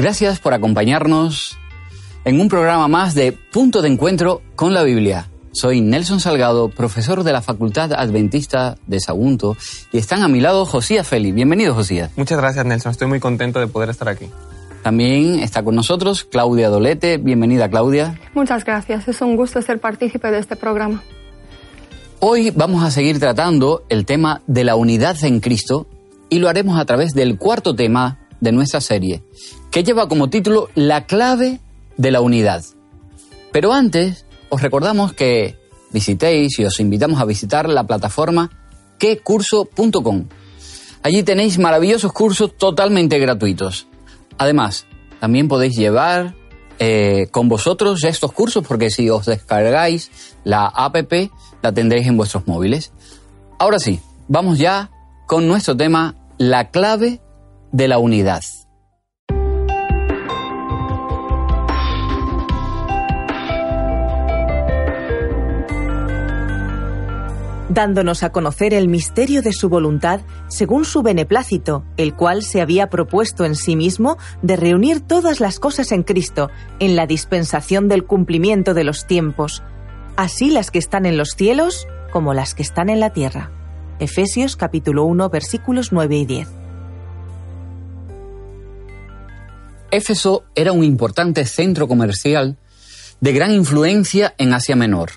Gracias por acompañarnos en un programa más de Punto de Encuentro con la Biblia. Soy Nelson Salgado, profesor de la Facultad Adventista de Sagunto, y están a mi lado Josías Feli. Bienvenido, Josías. Muchas gracias, Nelson. Estoy muy contento de poder estar aquí. También está con nosotros Claudia Dolete. Bienvenida, Claudia. Muchas gracias. Es un gusto ser partícipe de este programa. Hoy vamos a seguir tratando el tema de la unidad en Cristo y lo haremos a través del cuarto tema de nuestra serie, que lleva como título La clave de la unidad. Pero antes, os recordamos que visitéis y os invitamos a visitar la plataforma quecurso.com. Allí tenéis maravillosos cursos totalmente gratuitos. Además, también podéis llevar eh, con vosotros estos cursos porque si os descargáis la app la tendréis en vuestros móviles. Ahora sí, vamos ya con nuestro tema, la clave de la unidad. dándonos a conocer el misterio de su voluntad según su beneplácito, el cual se había propuesto en sí mismo de reunir todas las cosas en Cristo, en la dispensación del cumplimiento de los tiempos, así las que están en los cielos como las que están en la tierra. Efesios capítulo 1 versículos 9 y 10. Éfeso era un importante centro comercial de gran influencia en Asia Menor.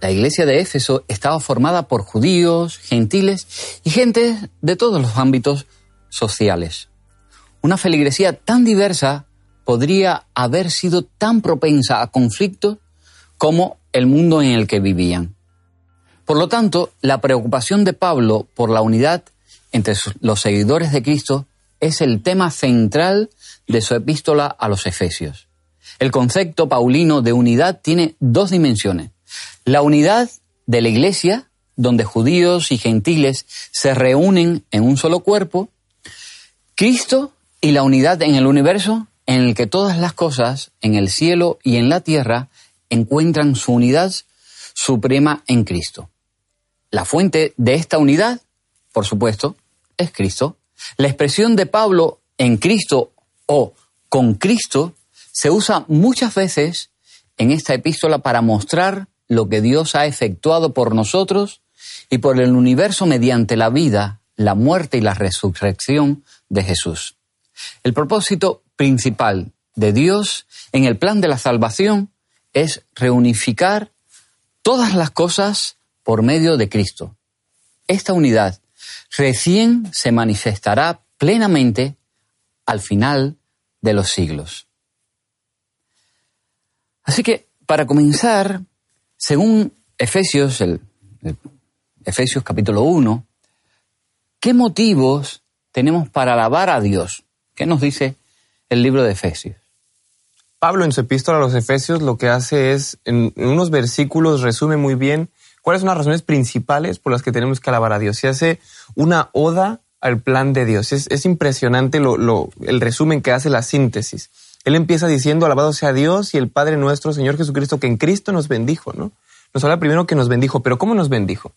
La iglesia de Éfeso estaba formada por judíos, gentiles y gente de todos los ámbitos sociales. Una feligresía tan diversa podría haber sido tan propensa a conflictos como el mundo en el que vivían. Por lo tanto, la preocupación de Pablo por la unidad entre los seguidores de Cristo es el tema central de su epístola a los Efesios. El concepto paulino de unidad tiene dos dimensiones. La unidad de la Iglesia, donde judíos y gentiles se reúnen en un solo cuerpo, Cristo y la unidad en el universo en el que todas las cosas en el cielo y en la tierra encuentran su unidad suprema en Cristo. La fuente de esta unidad, por supuesto, es Cristo. La expresión de Pablo en Cristo o con Cristo se usa muchas veces en esta epístola para mostrar lo que Dios ha efectuado por nosotros y por el universo mediante la vida, la muerte y la resurrección de Jesús. El propósito principal de Dios en el plan de la salvación es reunificar todas las cosas por medio de Cristo. Esta unidad recién se manifestará plenamente al final de los siglos. Así que, para comenzar, según Efesios, el, Efesios capítulo 1, ¿qué motivos tenemos para alabar a Dios? ¿Qué nos dice el libro de Efesios? Pablo en su epístola a los Efesios lo que hace es, en, unos versículos, resume muy bien cuáles son las razones principales por las que tenemos que alabar a Dios. Y hace una oda al plan de Dios. Es, impresionante el resumen que hace la síntesis. Él empieza diciendo, alabado sea Dios y el Padre nuestro, Señor Jesucristo, que en Cristo nos bendijo, ¿no? Nos habla primero que nos bendijo, pero ¿cómo nos bendijo?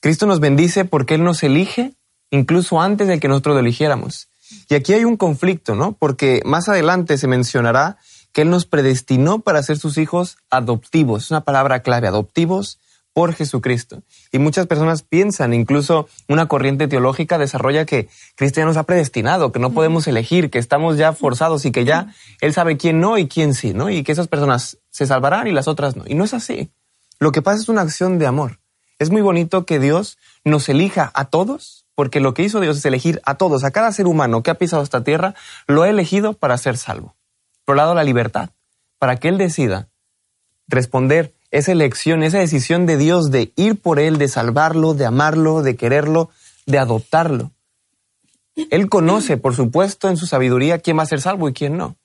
Cristo nos bendice porque Él nos elige incluso antes de que nosotros lo eligiéramos. Y aquí hay un conflicto, ¿no? Porque más adelante se mencionará que Él nos predestinó para ser sus hijos adoptivos. Es una palabra clave, adoptivos por Jesucristo. Y muchas personas piensan, incluso una corriente teológica desarrolla que Cristo ya nos ha predestinado, que no podemos elegir, que estamos ya forzados y que ya Él sabe quién no y quién sí, ¿no? Y que esas personas se salvarán y las otras no. Y no es así. Lo que pasa es una acción de amor. Es muy bonito que Dios nos elija a todos, porque lo que hizo Dios es elegir a todos, a cada ser humano que ha pisado esta tierra, lo ha elegido para ser salvo. Por lado, la libertad, para que Él decida responder esa elección, esa decisión de Dios de ir por Él, de salvarlo, de amarlo, de quererlo, de adoptarlo. Él conoce, por supuesto, en su sabiduría quién va a ser salvo y quién no.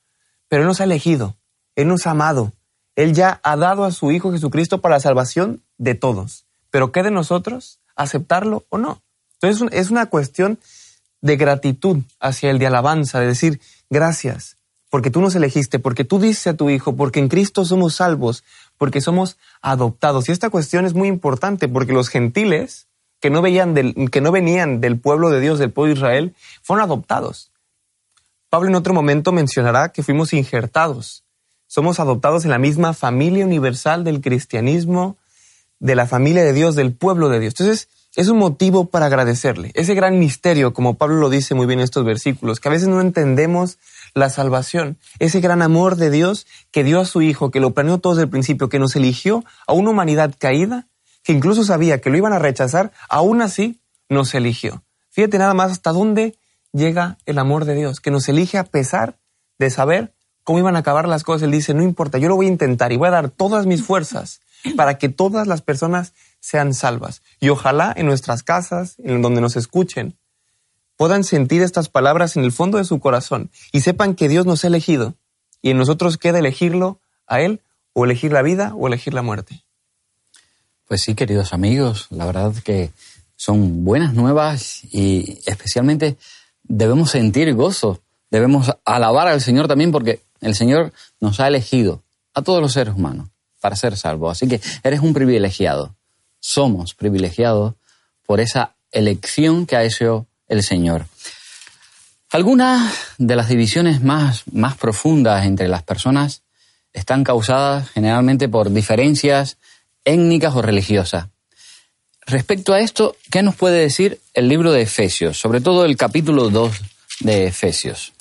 Pero Él nos ha elegido, Él nos ha amado, Él ya ha dado a su Hijo Jesucristo para la salvación de todos. Pero ¿qué de nosotros? ¿Aceptarlo o no? Entonces es una cuestión de gratitud hacia Él, de alabanza, de decir gracias, porque tú nos elegiste, porque tú dices a tu Hijo, porque en Cristo somos salvos, porque somos adoptados. Y esta cuestión es muy importante porque los gentiles que no, veían del, que no venían del pueblo de Dios, del pueblo de Israel, fueron adoptados. Pablo en otro momento mencionará que fuimos injertados. Somos adoptados en la misma familia universal del cristianismo, de la familia de Dios, del pueblo de Dios. Entonces, es un motivo para agradecerle. Ese gran misterio, como Pablo lo dice muy bien en estos versículos, que a veces no entendemos la salvación, ese gran amor de Dios que dio a su Hijo, que lo planeó todo desde el principio, que nos eligió a una humanidad caída, que incluso sabía que lo iban a rechazar, aún así nos eligió. Fíjate nada más hasta dónde llega el amor de Dios, que nos elige a pesar de saber cómo iban a acabar las cosas. Él dice, no importa, yo lo voy a intentar y voy a dar todas mis fuerzas para que todas las personas sean salvas. Y ojalá en nuestras casas, en donde nos escuchen, puedan sentir estas palabras en el fondo de su corazón y sepan que Dios nos ha elegido y en nosotros queda elegirlo a Él o elegir la vida o elegir la muerte. Pues sí, queridos amigos, la verdad que son buenas nuevas y especialmente debemos sentir gozo, debemos alabar al Señor también porque el Señor nos ha elegido a todos los seres humanos para ser salvos. Así que eres un privilegiado, somos privilegiados por esa elección que ha hecho el Señor. Algunas de las divisiones más, más profundas entre las personas están causadas generalmente por diferencias étnicas o religiosas. Respecto a esto, ¿qué nos puede decir el libro de Efesios, sobre todo el capítulo 2 de Efesios?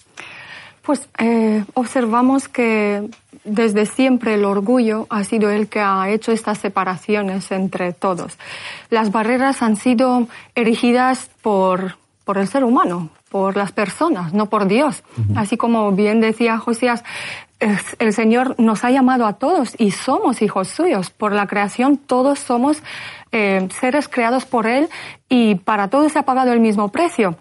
Pues eh, observamos que desde siempre el orgullo ha sido el que ha hecho estas separaciones entre todos. Las barreras han sido erigidas por, por el ser humano, por las personas, no por Dios. Así como bien decía Josías, el Señor nos ha llamado a todos y somos hijos suyos. Por la creación todos somos eh, seres creados por Él y para todos se ha pagado el mismo precio.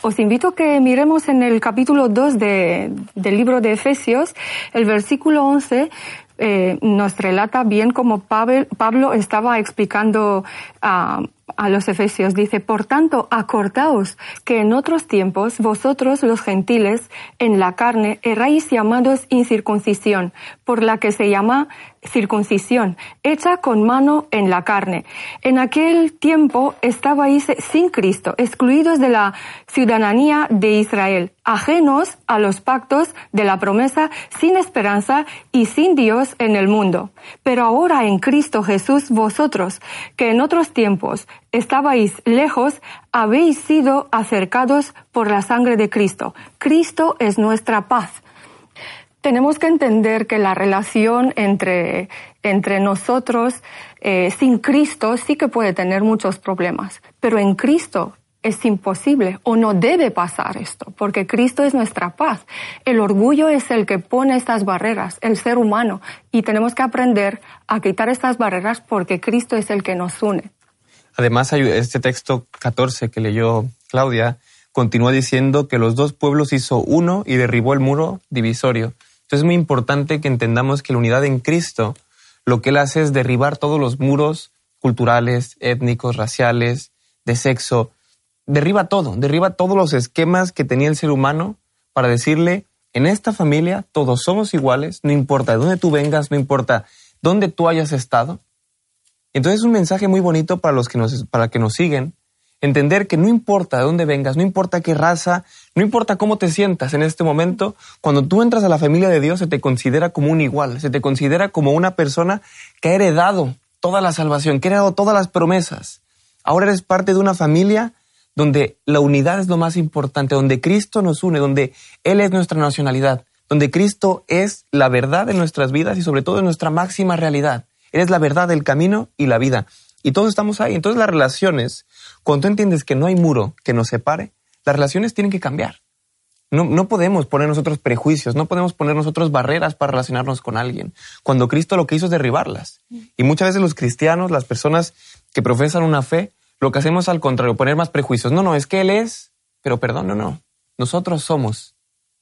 Os invito a que miremos en el capítulo 2 del libro de Efesios, el versículo 11, eh, nos relata bien cómo Pablo, estaba explicando a, a los efesios. Dice, por tanto, acordaos que en otros tiempos vosotros los gentiles en la carne erráis llamados incircuncisión, por la que se llama circuncisión, hecha con mano en la carne. En aquel tiempo estabais sin Cristo, excluidos de la ciudadanía de Israel, ajenos a los pactos de la promesa, sin esperanza y sin Dios en el mundo. Pero ahora en Cristo Jesús vosotros, que en otros tiempos estabais lejos, habéis sido acercados por la sangre de Cristo. Cristo es nuestra paz tenemos que entender que la relación entre, entre nosotros eh, sin Cristo sí que puede tener muchos problemas, pero en Cristo es imposible o no debe pasar esto, porque Cristo es nuestra paz. El orgullo es el que pone estas barreras, el ser humano, y tenemos que aprender a quitar estas barreras porque Cristo es el que nos une. Además, este texto 14 que leyó Claudia continúa diciendo que los dos pueblos hizo uno y derribó el muro divisorio. Entonces es muy importante que entendamos que la unidad en Cristo lo que Él hace es derribar todos los muros culturales, étnicos, raciales, de sexo. Derriba todo, derriba todos los esquemas que tenía el ser humano para decirle, en esta familia todos somos iguales, no importa de dónde tú vengas, no importa dónde tú hayas estado. Entonces es un mensaje muy bonito para los que nos, para que nos siguen, Entender que no importa de dónde vengas, no importa qué raza, no importa cómo te sientas en este momento, cuando tú entras a la familia de Dios se te considera como un igual, se te considera como una persona que ha heredado toda la salvación, que ha heredado todas las promesas. Ahora eres parte de una familia donde la unidad es lo más importante, donde Cristo nos une, donde Él es nuestra nacionalidad, donde Cristo es la verdad de nuestras vidas y sobre todo nuestra máxima realidad. Él es la verdad, el camino y la vida. Y todos estamos ahí. Entonces las relaciones cuando tú entiendes que no hay muro que nos separe, las relaciones tienen que cambiar. No, no podemos poner nosotros prejuicios, no podemos poner nosotros barreras para relacionarnos con alguien, cuando Cristo lo que hizo es derribarlas. Y muchas veces los cristianos, las personas que profesan una fe, lo que hacemos al contrario, poner más prejuicios. No, no, es que Él es, pero perdón, no, no. Nosotros somos.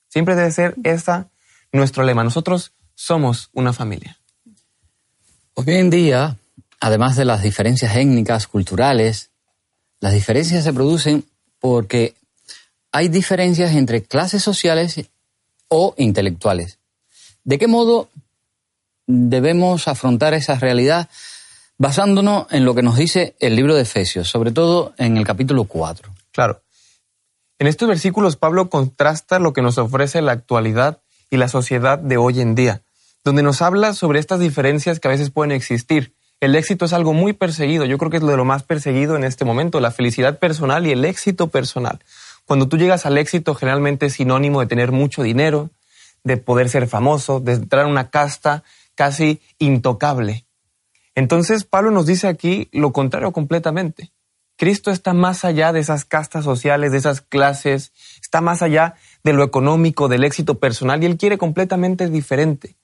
Siempre debe ser esa nuestro lema. Nosotros somos una familia. Hoy en día, además de las diferencias étnicas, culturales, las diferencias se producen porque hay diferencias entre clases sociales o intelectuales. ¿De qué modo debemos afrontar esa realidad basándonos en lo que nos dice el libro de Efesios, sobre todo en el capítulo 4? Claro. En estos versículos Pablo contrasta lo que nos ofrece la actualidad y la sociedad de hoy en día, donde nos habla sobre estas diferencias que a veces pueden existir. El éxito es algo muy perseguido, yo creo que es de lo más perseguido en este momento, la felicidad personal y el éxito personal. Cuando tú llegas al éxito generalmente es sinónimo de tener mucho dinero, de poder ser famoso, de entrar en una casta casi intocable. Entonces Pablo nos dice aquí lo contrario completamente. Cristo está más allá de esas castas sociales, de esas clases, está más allá de lo económico, del éxito personal, y Él quiere completamente diferente.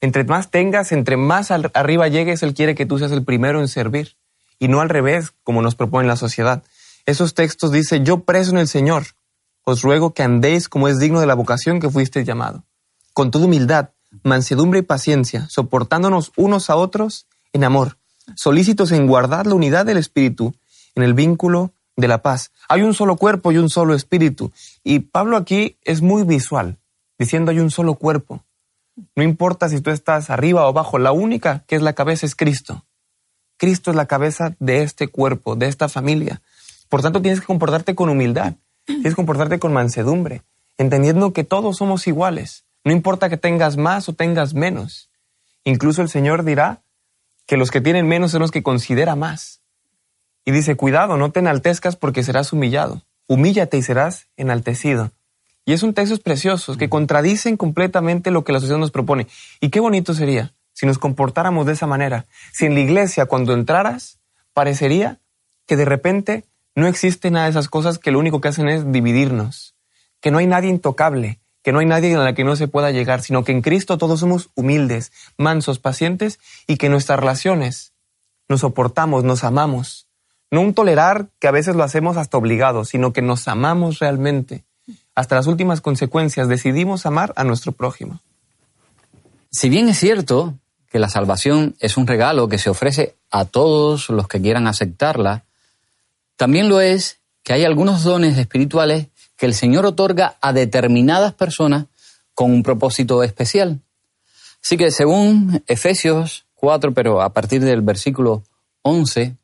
Entre más tengas, entre más arriba llegues, Él quiere que tú seas el primero en servir, y no al revés, como nos propone la sociedad. Esos textos dicen, yo preso en el Señor, os ruego que andéis como es digno de la vocación que fuisteis llamado, con toda humildad, mansedumbre y paciencia, soportándonos unos a otros en amor, solícitos en guardar la unidad del Espíritu, en el vínculo de la paz. Hay un solo cuerpo y un solo espíritu. Y Pablo aquí es muy visual, diciendo hay un solo cuerpo. No importa si tú estás arriba o abajo, la única que es la cabeza es Cristo. Cristo es la cabeza de este cuerpo, de esta familia. Por tanto, tienes que comportarte con humildad, tienes que comportarte con mansedumbre, entendiendo que todos somos iguales. No importa que tengas más o tengas menos. Incluso el Señor dirá que los que tienen menos son los que considera más. Y dice, cuidado, no te enaltezcas porque serás humillado. Humíllate y serás enaltecido. Y es un texto precioso que contradicen completamente lo que la sociedad nos propone. Y qué bonito sería si nos comportáramos de esa manera. Si en la iglesia cuando entraras parecería que de repente no existe nada de esas cosas que lo único que hacen es dividirnos. Que no hay nadie intocable, que no hay nadie a la que no se pueda llegar, sino que en Cristo todos somos humildes, mansos, pacientes y que nuestras relaciones nos soportamos, nos amamos no un tolerar que a veces lo hacemos hasta obligado, sino que nos amamos realmente. Hasta las últimas consecuencias decidimos amar a nuestro prójimo. Si bien es cierto que la salvación es un regalo que se ofrece a todos los que quieran aceptarla, también lo es que hay algunos dones espirituales que el Señor otorga a determinadas personas con un propósito especial. Así que según Efesios 4, pero a partir del versículo 11,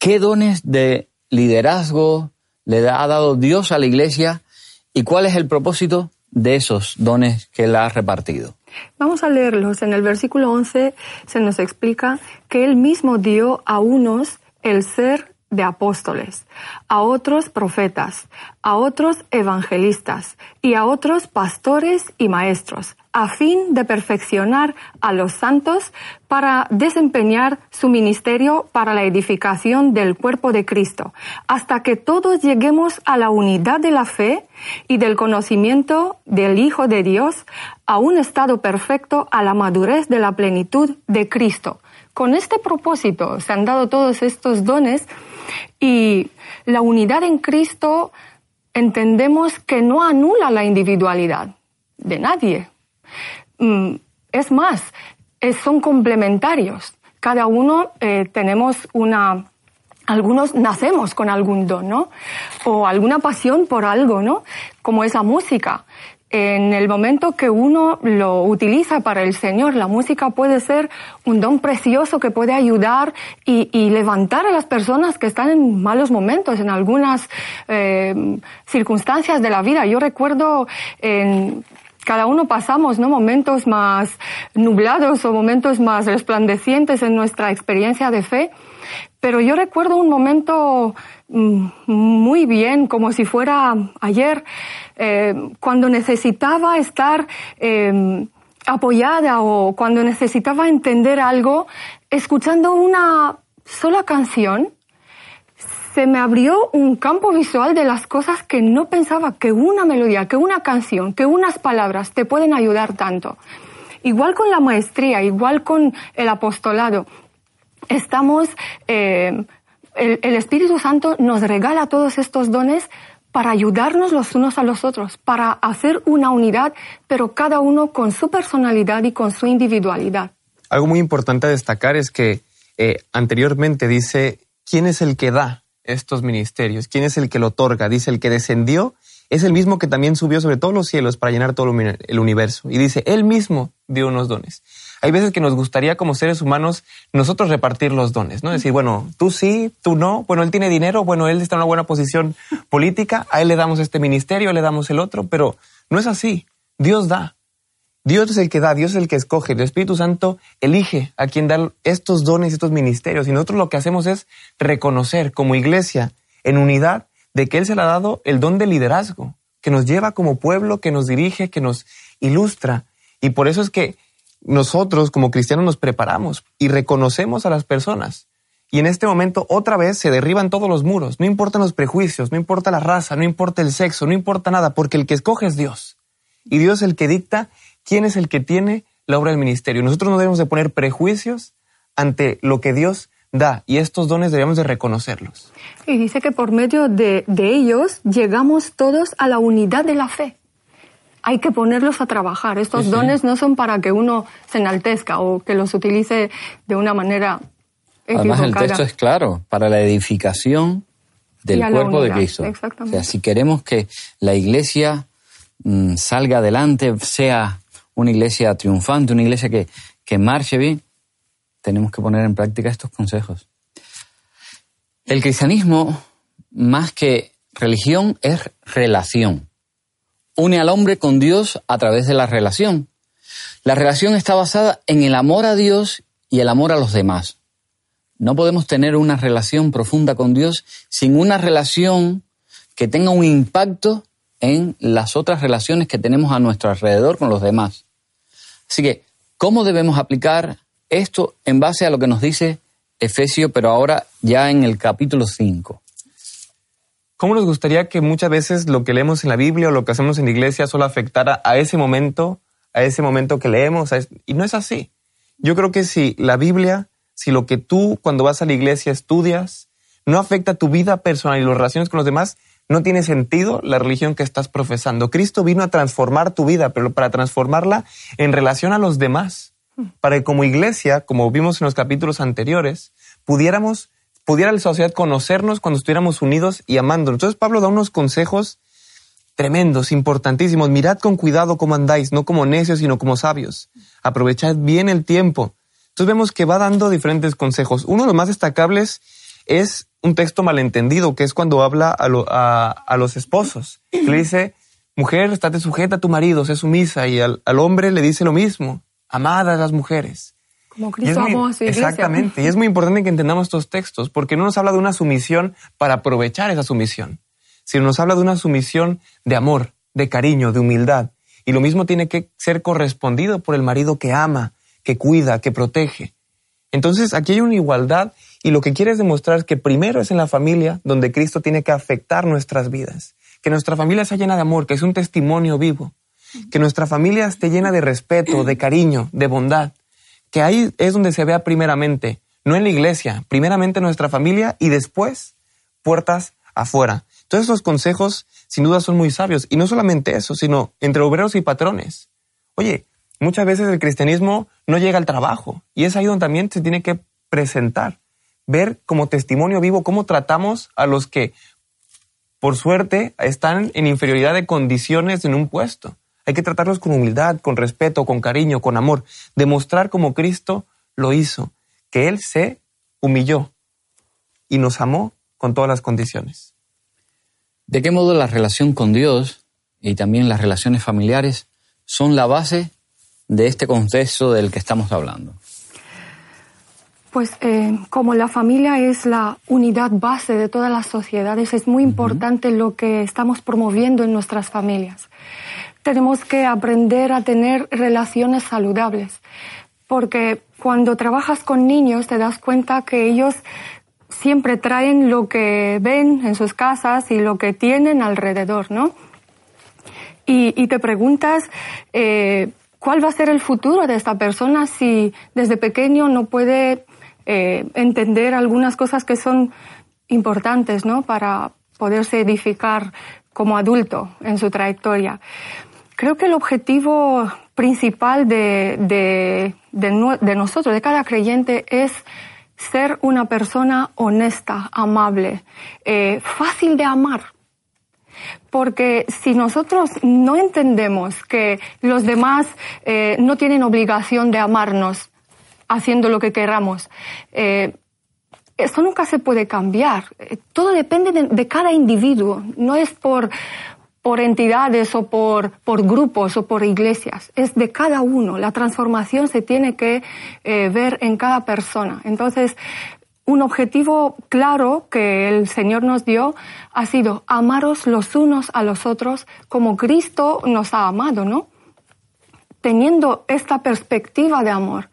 ¿Qué dones de liderazgo le ha dado Dios a la iglesia y cuál es el propósito de esos dones que él ha repartido? Vamos a leerlos. En el versículo 11 se nos explica que él mismo dio a unos el ser de apóstoles, a otros profetas, a otros evangelistas y a otros pastores y maestros, a fin de perfeccionar a los santos para desempeñar su ministerio para la edificación del cuerpo de Cristo, hasta que todos lleguemos a la unidad de la fe y del conocimiento del Hijo de Dios, a un estado perfecto, a la madurez de la plenitud de Cristo. Con este propósito se han dado todos estos dones y la unidad en Cristo entendemos que no anula la individualidad de nadie, es más, son complementarios. Cada uno eh, tenemos una, algunos nacemos con algún don, ¿no? O alguna pasión por algo, ¿no? Como es la música. En el momento que uno lo utiliza para el Señor, la música puede ser un don precioso que puede ayudar y, levantar a las personas que están en malos momentos, en algunas eh, circunstancias de la vida. Yo recuerdo en, cada uno pasamos ¿no? momentos más nublados o momentos más resplandecientes en nuestra experiencia de fe, pero yo recuerdo un momento mm, muy bien, como si fuera ayer, eh, cuando necesitaba estar eh, apoyada o cuando necesitaba entender algo, escuchando una sola canción se me abrió un campo visual de las cosas que no pensaba que una melodía, que una canción, que unas palabras te pueden ayudar tanto. Igual con la maestría, igual con el apostolado. Estamos, eh, el, Espíritu Santo nos regala todos estos dones para ayudarnos los unos a los otros, para hacer una unidad, pero cada uno con su personalidad y con su individualidad. Algo muy importante a destacar es que eh, anteriormente dice, ¿quién es el que da? Estos ministerios? ¿Quién es el que lo otorga? Dice, el que descendió es el mismo que también subió sobre todos los cielos para llenar todo el universo. Y dice, él mismo dio unos dones. hay veces que nos gustaría como seres humanos nosotros repartir los dones, ¿no? Decir, bueno, tú sí, tú no, bueno, él tiene dinero, bueno, él está en una buena posición política, a él le damos este ministerio, le damos el otro, pero no es así. Dios da. Dios es el que da, Dios es el que escoge. El Espíritu Santo elige a quien dar estos dones, estos ministerios. Y nosotros lo que hacemos es reconocer como iglesia en unidad de que Él se le ha dado el don de liderazgo, que nos lleva como pueblo, que nos dirige, que nos ilustra. Y por eso es que nosotros como cristianos nos preparamos y reconocemos a las personas. Y en este momento otra vez se derriban todos los muros. No importan los prejuicios, no importa la raza, no importa el sexo, no importa nada, porque el que escoge es Dios. Y Dios es el que dicta quién es el que tiene la obra del ministerio. Nosotros no debemos de poner prejuicios ante lo que Dios da y estos dones debemos de reconocerlos. Y dice que por medio de, de ellos llegamos todos a la unidad de la fe hay que ponerlos a trabajar. Estos dones no son para que uno se enaltezca o que los utilice de una manera Además, el texto es claro, para la edificación del cuerpo de Cristo. O sea, si queremos que la iglesia mm, salga adelante, sea una iglesia triunfante, una iglesia que, que marche bien, tenemos que poner en práctica estos consejos. El cristianismo, más que religión, es relación une al hombre con Dios a través de la relación. La relación está basada en el amor a Dios y el amor a los demás. No podemos tener una relación profunda con Dios sin una relación que tenga un impacto en las otras relaciones que tenemos a nuestro alrededor con los demás. Así que, ¿cómo debemos aplicar esto en base a lo que nos dice Efesio, pero ahora ya en el capítulo 5? ¿Cómo nos gustaría que muchas veces lo que leemos en la Biblia o lo que hacemos en la iglesia solo afectara a ese momento, a ese momento que leemos? Y no es así. Yo creo que si la Biblia, si lo que tú cuando vas a la iglesia estudias, no afecta tu vida personal y las relaciones con los demás, no tiene sentido la religión que estás profesando. Cristo vino a transformar tu vida, pero para transformarla en relación a los demás. Para que como iglesia, como vimos en los capítulos anteriores, pudiéramos pudiera la sociedad conocernos cuando estuviéramos unidos y amándonos. Entonces Pablo da unos consejos tremendos, importantísimos. Mirad con cuidado cómo andáis, no como necios, sino como sabios. Aprovechad bien el tiempo. Entonces vemos que va dando diferentes consejos. Uno de los más destacables es un texto malentendido, que es cuando habla a, los esposos. le dice, mujer, estate sujeta a tu marido, sé sumisa. Y al, al hombre le dice lo mismo, amadas las mujeres. Como Cristo amó a su iglesia. Exactamente. Y es muy importante que entendamos estos textos, porque no nos habla de una sumisión para aprovechar esa sumisión, sino nos habla de una sumisión de amor, de cariño, de humildad. Y lo mismo tiene que ser correspondido por el marido que ama, que cuida, que protege. Entonces aquí hay una igualdad y lo que quiere es demostrar que primero es en la familia donde Cristo tiene que afectar nuestras vidas. Que nuestra familia sea llena de amor, que es un testimonio vivo. Que nuestra familia esté llena de respeto, de cariño, de bondad que ahí es donde se vea primeramente, no en la iglesia, primeramente nuestra familia y después puertas afuera. Todos esos consejos sin duda son muy sabios. Y no solamente eso, sino entre obreros y patrones. Oye, muchas veces el cristianismo no llega al trabajo y es ahí donde también se tiene que presentar, ver como testimonio vivo cómo tratamos a los que, por suerte, están en inferioridad de condiciones en un puesto. Hay que tratarlos con humildad, con respeto, con cariño, con amor. Demostrar como Cristo lo hizo, que Él se humilló y nos amó con todas las condiciones. ¿De qué modo la relación con Dios y también las relaciones familiares son la base de este contexto del que estamos hablando? Pues eh, como la familia es la unidad base de todas las sociedades, es muy importante lo que estamos promoviendo en nuestras familias tenemos que aprender a tener relaciones saludables, porque cuando trabajas con niños te das cuenta que ellos siempre traen lo que ven en sus casas y lo que tienen alrededor, ¿no? Y, te preguntas eh, cuál va a ser el futuro de esta persona si desde pequeño no puede eh, entender algunas cosas que son importantes, ¿no? Para poderse edificar como adulto en su trayectoria. Creo que el objetivo principal de, nosotros, de cada creyente, es ser una persona honesta, amable, eh, fácil de amar. Porque si nosotros no entendemos que los demás eh, no tienen obligación de amarnos haciendo lo que queramos, eh, eso nunca se puede cambiar. Eh, todo depende de, cada individuo. No es por, por entidades o por, por, grupos o por iglesias. Es de cada uno. La transformación se tiene que ver en cada persona. Entonces, un objetivo claro que el Señor nos dio ha sido amaros los unos a los otros como Cristo nos ha amado, ¿no? Teniendo esta perspectiva de amor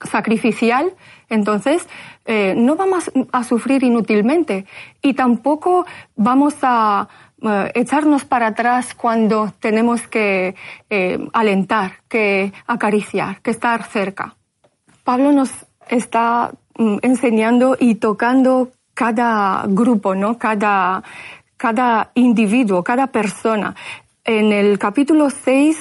sacrificial, entonces eh, no vamos a sufrir inútilmente y tampoco vamos a eh, echarnos para atrás cuando tenemos que eh, alentar, que acariciar, que estar cerca. Pablo nos está Mm, enseñando y tocando cada grupo, ¿no? Cada, cada individuo, cada persona. En el capítulo 6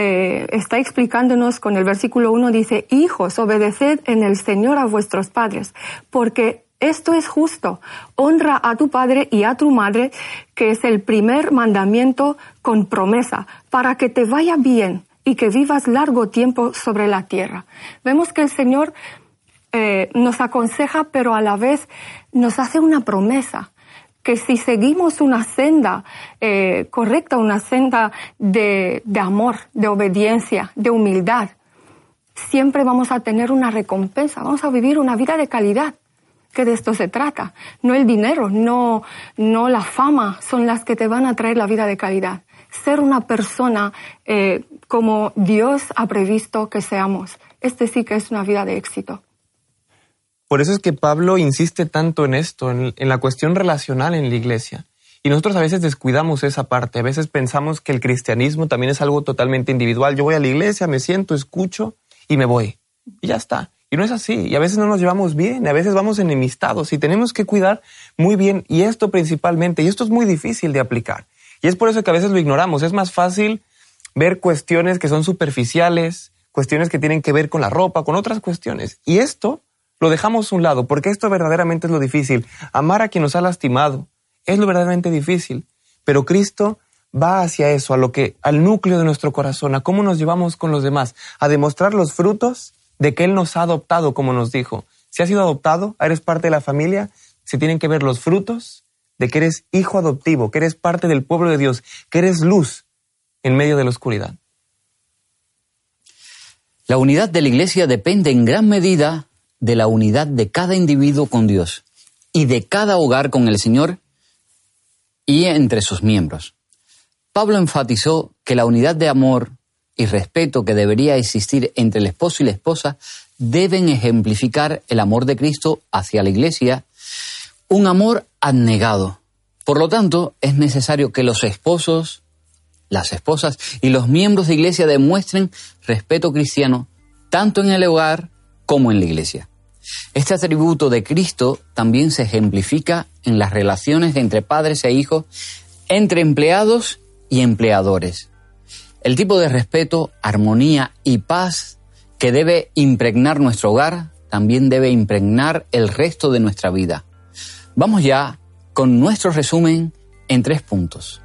eh, está explicándonos con el versículo 1 dice, hijos, obedeced en el Señor a vuestros padres, porque esto es justo. Honra a tu padre y a tu madre, que es el primer mandamiento con promesa, para que te vaya bien y que vivas largo tiempo sobre la tierra. Vemos que el Señor eh, nos aconseja, pero a la vez nos hace una promesa que si seguimos una senda eh, correcta, una senda de, de, amor, de obediencia, de humildad, siempre vamos a tener una recompensa, vamos a vivir una vida de calidad, que de esto se trata. No el dinero, no, no la fama son las que te van a traer la vida de calidad. Ser una persona eh, como Dios ha previsto que seamos. Este sí que es una vida de éxito. Por eso es que Pablo insiste tanto en esto, en, la cuestión relacional en la iglesia. Y nosotros a veces descuidamos esa parte, a veces pensamos que el cristianismo también es algo totalmente individual. Yo voy a la iglesia, me siento, escucho y me voy. Y ya está. Y no es así. Y a veces no nos llevamos bien, a veces vamos enemistados y tenemos que cuidar muy bien. Y esto principalmente, y esto es muy difícil de aplicar. Y es por eso que a veces lo ignoramos. Es más fácil ver cuestiones que son superficiales, cuestiones que tienen que ver con la ropa, con otras cuestiones. Y esto lo dejamos a un lado, porque esto verdaderamente es lo difícil. Amar a quien nos ha lastimado es lo verdaderamente difícil. Pero Cristo va hacia eso, a lo que, al núcleo de nuestro corazón, a cómo nos llevamos con los demás, a demostrar los frutos de que Él nos ha adoptado, como nos dijo. Si has sido adoptado, eres parte de la familia, se tienen que ver los frutos de que eres hijo adoptivo, que eres parte del pueblo de Dios, que eres luz en medio de la oscuridad. La unidad de la iglesia depende en gran medida de la unidad de cada individuo con Dios y de cada hogar con el Señor y entre sus miembros. Pablo enfatizó que la unidad de amor y respeto que debería existir entre el esposo y la esposa deben ejemplificar el amor de Cristo hacia la Iglesia, un amor abnegado. Por lo tanto, es necesario que los esposos, las esposas y los miembros de Iglesia demuestren respeto cristiano tanto en el hogar como en la iglesia. Este atributo de Cristo también se ejemplifica en las relaciones entre padres e hijos, entre empleados y empleadores. El tipo de respeto, armonía y paz que debe impregnar nuestro hogar también debe impregnar el resto de nuestra vida. Vamos ya con nuestro resumen en tres puntos.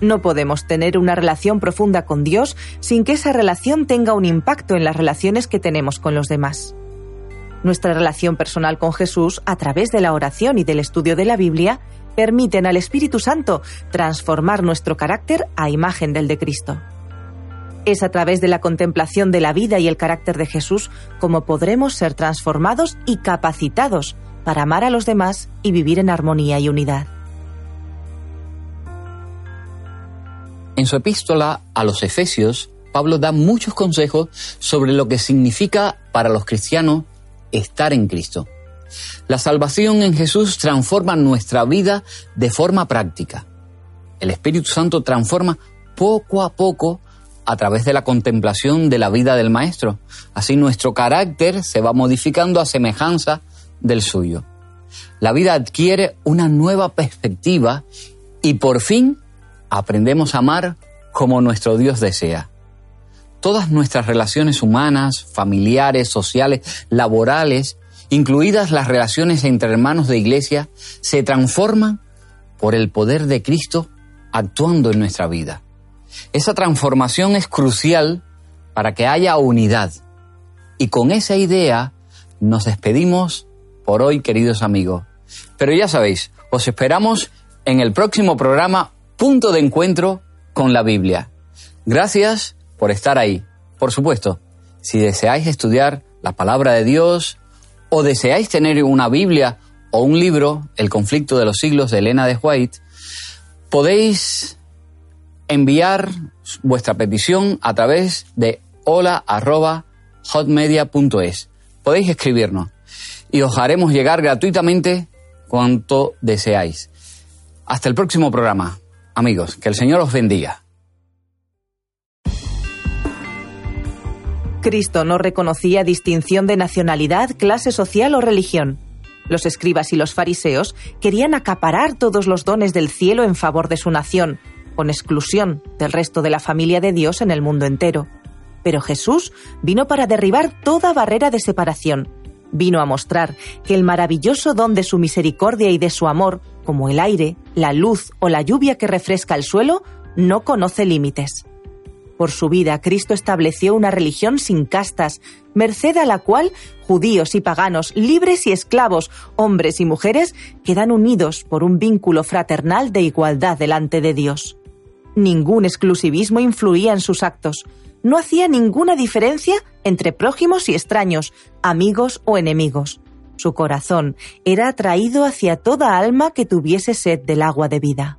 No podemos tener una relación profunda con Dios sin que esa relación tenga un impacto en las relaciones que tenemos con los demás. Nuestra relación personal con Jesús, a través de la oración y del estudio de la Biblia, permiten al Espíritu Santo transformar nuestro carácter a imagen del de Cristo. Es a través de la contemplación de la vida y el carácter de Jesús como podremos ser transformados y capacitados para amar a los demás y vivir en armonía y unidad. En su epístola a los Efesios, Pablo da muchos consejos sobre lo que significa para los cristianos estar en Cristo. La salvación en Jesús transforma nuestra vida de forma práctica. El Espíritu Santo transforma poco a poco a través de la contemplación de la vida del Maestro. Así nuestro carácter se va modificando a semejanza del suyo. La vida adquiere una nueva perspectiva y por fin aprendemos a amar como nuestro Dios desea. Todas nuestras relaciones humanas, familiares, sociales, laborales incluidas las relaciones entre hermanos de iglesia, se transforman por el poder de Cristo actuando en nuestra vida. Esa transformación es crucial para que haya unidad. Y con esa idea nos despedimos por hoy, queridos amigos. Pero ya sabéis, os esperamos en el próximo programa Punto de Encuentro con la Biblia. Gracias por estar ahí. Por supuesto, si deseáis estudiar la palabra de Dios o deseáis tener una Biblia o un libro, El conflicto de los siglos de Elena de White, podéis enviar vuestra petición a través de hola.hotmedia.es. Podéis escribirnos y os haremos llegar gratuitamente cuanto deseáis. Hasta el próximo programa. Amigos, que el Señor os bendiga. Cristo no reconocía distinción de nacionalidad, clase social o religión. Los escribas y los fariseos querían acaparar todos los dones del cielo en favor de su nación, con exclusión del resto de la familia de Dios en el mundo entero. Pero Jesús vino para derribar toda barrera de separación. Vino a mostrar que el maravilloso don de su misericordia y de su amor, como el aire, la luz o la lluvia que refresca el suelo, no conoce límites. Por su vida, Cristo estableció una religión sin castas, merced a la cual judíos y paganos, libres y esclavos, hombres y mujeres, quedan unidos por un vínculo fraternal de igualdad delante de Dios. Ningún exclusivismo influía en sus actos. No hacía ninguna diferencia entre prójimos y extraños, amigos o enemigos. Su corazón era atraído hacia toda alma que tuviese sed del agua de vida.